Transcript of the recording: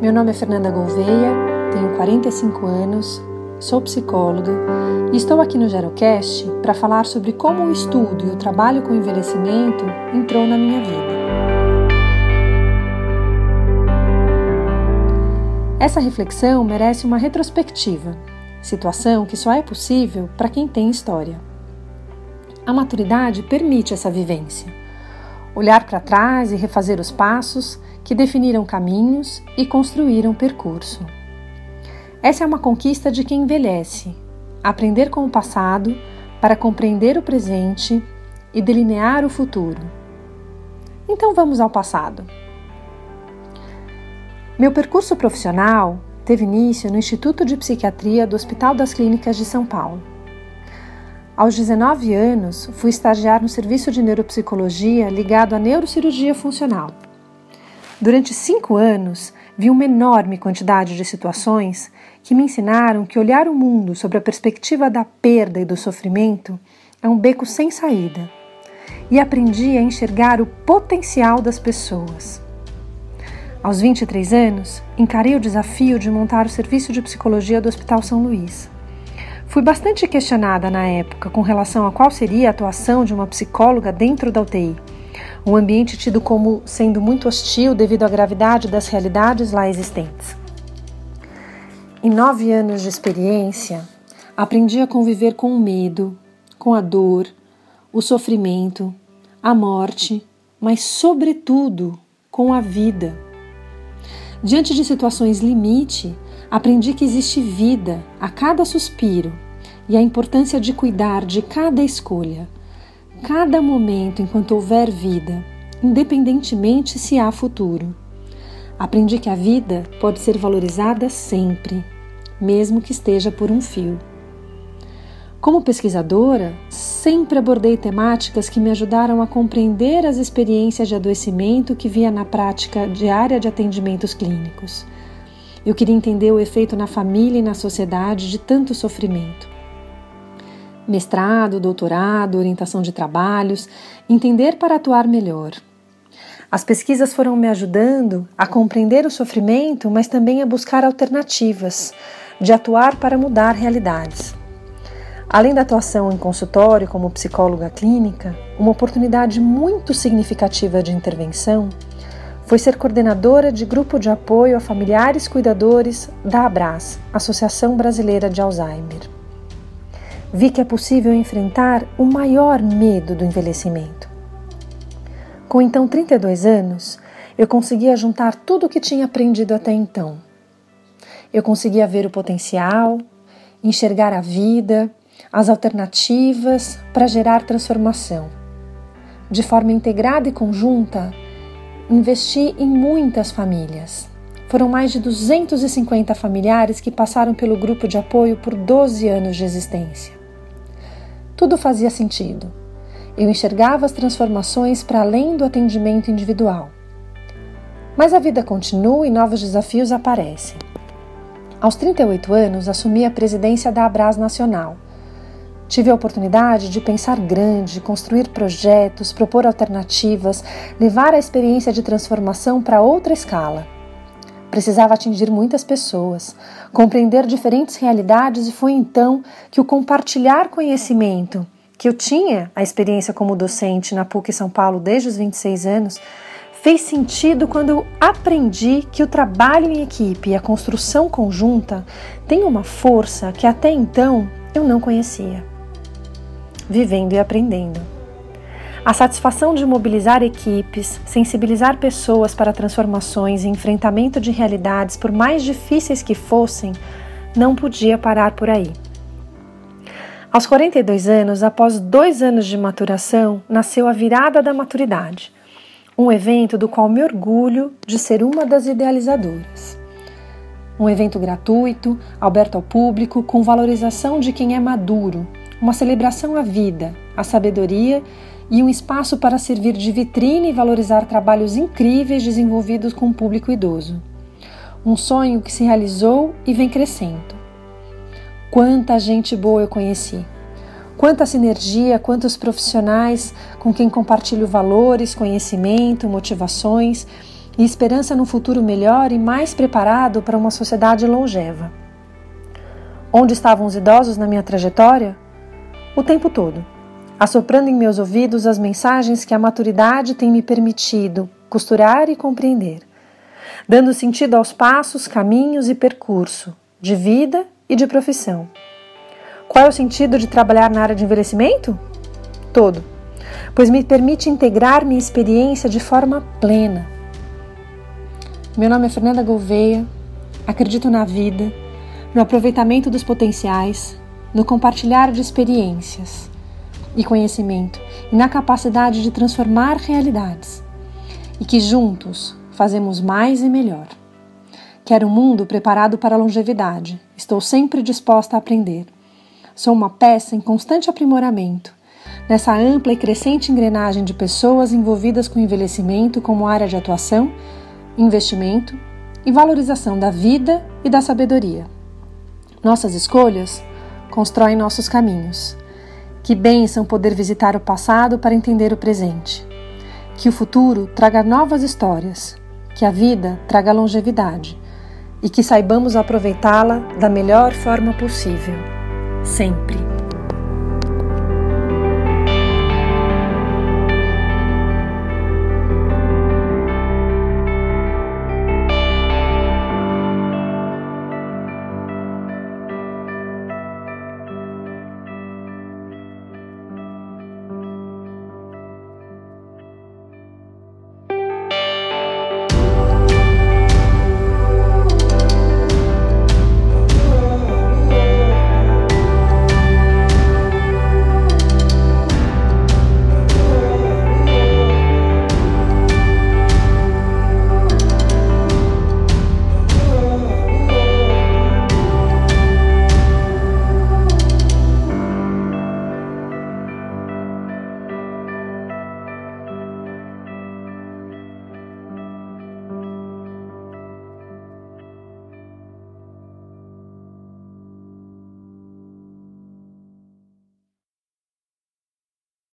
Meu nome é Fernanda Gouveia, tenho 45 anos, sou psicóloga e estou aqui no Gerocast para falar sobre como o estudo e o trabalho com envelhecimento entrou na minha vida. Essa reflexão merece uma retrospectiva, situação que só é possível para quem tem história. A maturidade permite essa vivência. Olhar para trás e refazer os passos que definiram caminhos e construíram percurso. Essa é uma conquista de quem envelhece, aprender com o passado para compreender o presente e delinear o futuro. Então vamos ao passado. Meu percurso profissional teve início no Instituto de Psiquiatria do Hospital das Clínicas de São Paulo. Aos 19 anos, fui estagiar no serviço de neuropsicologia ligado à neurocirurgia funcional. Durante cinco anos, vi uma enorme quantidade de situações que me ensinaram que olhar o mundo sobre a perspectiva da perda e do sofrimento é um beco sem saída. E aprendi a enxergar o potencial das pessoas. Aos 23 anos, encarei o desafio de montar o serviço de psicologia do Hospital São Luís. Fui bastante questionada na época com relação a qual seria a atuação de uma psicóloga dentro da UTI, um ambiente tido como sendo muito hostil devido à gravidade das realidades lá existentes. Em nove anos de experiência, aprendi a conviver com o medo, com a dor, o sofrimento, a morte, mas, sobretudo, com a vida. Diante de situações limite, aprendi que existe vida a cada suspiro e a importância de cuidar de cada escolha, cada momento enquanto houver vida, independentemente se há futuro. Aprendi que a vida pode ser valorizada sempre, mesmo que esteja por um fio. Como pesquisadora, sempre abordei temáticas que me ajudaram a compreender as experiências de adoecimento que via na prática diária de atendimentos clínicos. Eu queria entender o efeito na família e na sociedade de tanto sofrimento. Mestrado, doutorado, orientação de trabalhos, entender para atuar melhor. As pesquisas foram me ajudando a compreender o sofrimento, mas também a buscar alternativas, de atuar para mudar realidades. Além da atuação em consultório como psicóloga clínica, uma oportunidade muito significativa de intervenção foi ser coordenadora de grupo de apoio a familiares cuidadores da Abras, Associação Brasileira de Alzheimer. Vi que é possível enfrentar o maior medo do envelhecimento. Com então 32 anos, eu conseguia juntar tudo o que tinha aprendido até então. Eu conseguia ver o potencial, enxergar a vida as alternativas para gerar transformação. De forma integrada e conjunta, investi em muitas famílias. Foram mais de 250 familiares que passaram pelo grupo de apoio por 12 anos de existência. Tudo fazia sentido. Eu enxergava as transformações para além do atendimento individual. Mas a vida continua e novos desafios aparecem. Aos 38 anos, assumi a presidência da Abras Nacional Tive a oportunidade de pensar grande, construir projetos, propor alternativas, levar a experiência de transformação para outra escala. Precisava atingir muitas pessoas, compreender diferentes realidades e foi então que o compartilhar conhecimento, que eu tinha a experiência como docente na PUC São Paulo desde os 26 anos, fez sentido quando eu aprendi que o trabalho em equipe e a construção conjunta têm uma força que até então eu não conhecia vivendo e aprendendo. A satisfação de mobilizar equipes, sensibilizar pessoas para transformações e enfrentamento de realidades, por mais difíceis que fossem, não podia parar por aí. Aos 42 anos, após dois anos de maturação, nasceu a Virada da Maturidade, um evento do qual me orgulho de ser uma das idealizadoras. Um evento gratuito, aberto ao público, com valorização de quem é maduro, uma celebração à vida, à sabedoria e um espaço para servir de vitrine e valorizar trabalhos incríveis desenvolvidos com o público idoso. Um sonho que se realizou e vem crescendo. Quanta gente boa eu conheci! Quanta sinergia, quantos profissionais com quem compartilho valores, conhecimento, motivações e esperança num futuro melhor e mais preparado para uma sociedade longeva. Onde estavam os idosos na minha trajetória? O tempo todo, assoprando em meus ouvidos as mensagens que a maturidade tem me permitido costurar e compreender, dando sentido aos passos, caminhos e percurso de vida e de profissão. Qual é o sentido de trabalhar na área de envelhecimento? Todo, pois me permite integrar minha experiência de forma plena meu nome é Fernanda Gouveia, acredito na vida, no aproveitamento dos potenciais, no compartilhar de experiências e conhecimento e na capacidade de transformar realidades. E que juntos fazemos mais e melhor. Quero um mundo preparado para a longevidade. Estou sempre disposta a aprender. Sou uma peça em constante aprimoramento nessa ampla e crescente engrenagem de pessoas envolvidas com envelhecimento como área de atuação investimento e valorização da vida e da sabedoria. Nossas escolhas constroem nossos caminhos. Que bênção poder visitar o passado para entender o presente. Que o futuro traga novas histórias. Que a vida traga longevidade. E que saibamos aproveitá-la da melhor forma possível. Sempre.